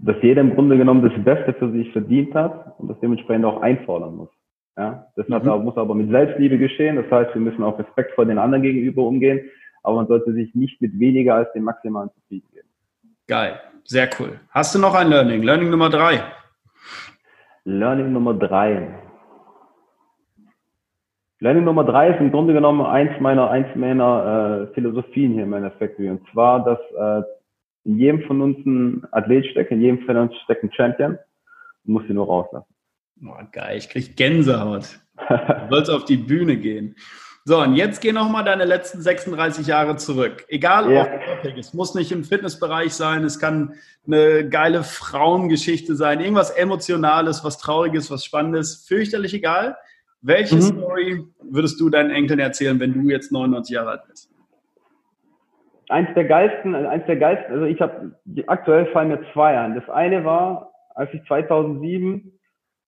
[SPEAKER 2] Dass jeder im Grunde genommen das Beste für sich verdient hat und das dementsprechend auch einfordern muss. Ja, das mhm. muss aber mit Selbstliebe geschehen. Das heißt, wir müssen auch Respekt vor den anderen gegenüber umgehen. Aber man sollte sich nicht mit weniger als dem Maximalen zufrieden geben.
[SPEAKER 1] Geil. Sehr cool. Hast du noch ein Learning? Learning Nummer drei.
[SPEAKER 2] Learning Nummer drei. Learning Nummer drei ist im Grunde genommen eins meiner, eins meiner äh, Philosophien hier in meiner Factory. Und zwar, dass äh, in jedem von uns ein Athlet steckt, in jedem von uns steckt ein Champion. Du musst ihn nur rauslassen.
[SPEAKER 1] Oh, geil, ich krieg Gänsehaut. Du sollst auf die Bühne gehen. So, und jetzt geh nochmal deine letzten 36 Jahre zurück. Egal, ja. ob es muss nicht im Fitnessbereich sein, es kann eine geile Frauengeschichte sein, irgendwas Emotionales, was Trauriges, was Spannendes, fürchterlich egal. Welche mhm. Story würdest du deinen Enkeln erzählen, wenn du jetzt 99 Jahre alt bist?
[SPEAKER 2] Eins der geilsten, eins der geilsten, also ich habe, aktuell fallen mir zwei an. Das eine war, als ich 2007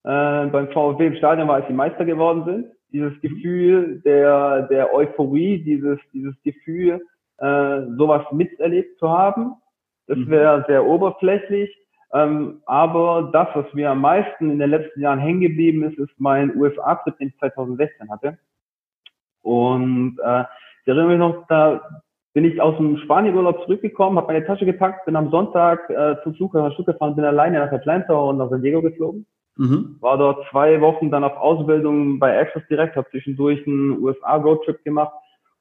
[SPEAKER 2] äh, beim VfB im Stadion war, als sie Meister geworden sind. Dieses Gefühl der, der Euphorie, dieses, dieses Gefühl, äh, sowas miterlebt zu haben. Das mhm. wäre sehr oberflächlich. Ähm, aber das, was mir am meisten in den letzten Jahren hängen geblieben ist, ist mein USA-Trip, den ich 2016 hatte. Und äh, ich erinnere mich noch, da bin ich aus dem Spanienurlaub zurückgekommen, habe meine Tasche gepackt, bin am Sonntag äh, zum Flughafen nach Stuttgart gefahren, bin alleine nach Atlanta und nach San Diego geflogen. Mhm. War dort zwei Wochen dann auf Ausbildung bei Access Direct, habe zwischendurch einen USA-Roadtrip gemacht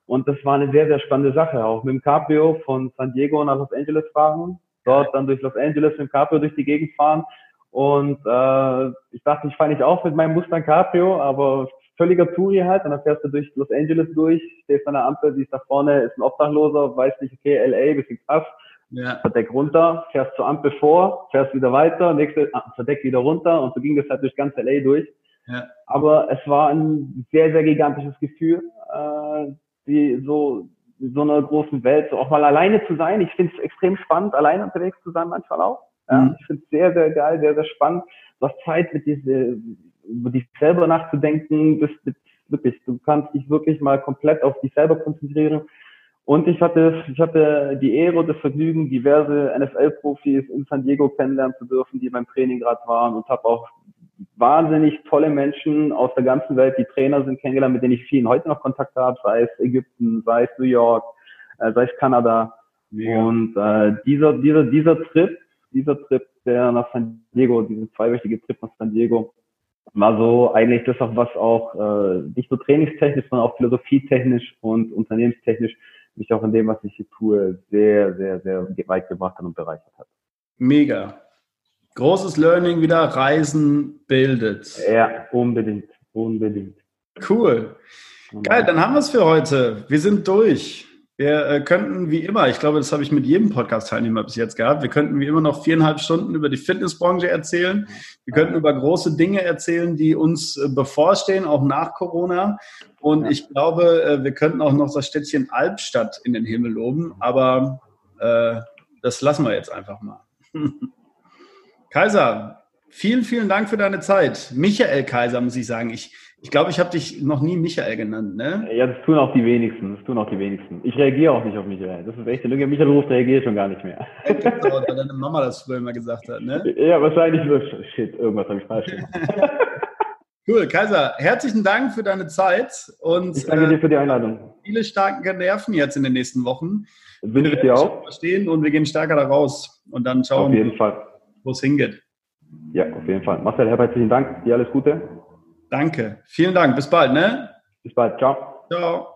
[SPEAKER 2] und das war eine sehr, sehr spannende Sache. Auch mit dem Cabrio von San Diego nach Los Angeles fahren, dort dann durch Los Angeles mit Cabrio durch die Gegend fahren. Und äh, ich dachte, ich fahre nicht auf mit meinem Mustang Cabrio, aber völliger Touri halt. Und dann fährst du durch Los Angeles durch, stehst an der Ampel, siehst da vorne, ist ein Obdachloser, weißt nicht, okay, LA, bisschen krass. Ja. Verdeck runter, fährst zur Ampel vor, fährst wieder weiter, nächste ah, Verdeck wieder runter und so ging das halt durch ganz LA durch. Ja. Aber es war ein sehr, sehr gigantisches Gefühl, äh, die so so einer großen Welt, so auch mal alleine zu sein. Ich finde es extrem spannend, alleine unterwegs zu sein manchmal auch. Ja, mhm. Ich finde es sehr, sehr geil, sehr, sehr spannend. Du hast Zeit, mit diese, über dich selber nachzudenken. Bist, bist, wirklich, du kannst dich wirklich mal komplett auf dich selber konzentrieren. Und ich hatte, ich hatte die Ehre und das Vergnügen, diverse NFL-Profis in San Diego kennenlernen zu dürfen, die beim Training gerade waren und habe auch wahnsinnig tolle Menschen aus der ganzen Welt, die Trainer sind kennengelernt, mit denen ich vielen heute noch Kontakt habe, sei es Ägypten, sei es New York, äh, sei es Kanada. Ja. Und äh, dieser, dieser, dieser Trip, dieser Trip, der nach San Diego, dieser zweiwöchige Trip nach San Diego, war so eigentlich das auch, was auch äh, nicht nur trainingstechnisch, sondern auch philosophietechnisch und unternehmenstechnisch mich auch in dem, was ich hier tue, sehr, sehr, sehr weit gebracht hat und bereichert hat.
[SPEAKER 1] Mega. Großes Learning wieder, Reisen bildet.
[SPEAKER 2] Ja, unbedingt, unbedingt.
[SPEAKER 1] Cool. Geil, dann haben wir es für heute. Wir sind durch. Wir äh, könnten wie immer, ich glaube, das habe ich mit jedem Podcast-Teilnehmer bis jetzt gehabt, wir könnten wie immer noch viereinhalb Stunden über die Fitnessbranche erzählen. Wir könnten über große Dinge erzählen, die uns äh, bevorstehen, auch nach Corona. Und ich glaube, äh, wir könnten auch noch das Städtchen Albstadt in den Himmel loben, aber äh, das lassen wir jetzt einfach mal. Kaiser, vielen, vielen Dank für deine Zeit. Michael Kaiser, muss ich sagen. Ich, ich glaube, ich habe dich noch nie Michael genannt, ne?
[SPEAKER 2] Ja, das tun auch die wenigsten. Das tun auch die wenigsten. Ich reagiere auch nicht auf Michael. Das ist echt, wenn du Michael rufst, reagiere ich schon gar nicht mehr.
[SPEAKER 1] Weil deine Mama das früher immer gesagt hat, ne?
[SPEAKER 2] Ja, wahrscheinlich so, shit, irgendwas habe ich falsch gemacht.
[SPEAKER 1] Cool, Kaiser, herzlichen Dank für deine Zeit und
[SPEAKER 2] ich danke dir für die Einladung.
[SPEAKER 1] Äh, viele starke Nerven jetzt in den nächsten Wochen.
[SPEAKER 2] Wünsche ich dir auch.
[SPEAKER 1] Verstehen und wir gehen stärker da raus und dann schauen,
[SPEAKER 2] Fall
[SPEAKER 1] wo es hingeht.
[SPEAKER 2] Ja, auf jeden Fall. Marcel, herzlichen Dank. Dir alles Gute.
[SPEAKER 1] Danke. Vielen Dank. Bis bald, ne?
[SPEAKER 2] Bis bald. Ciao. Ciao.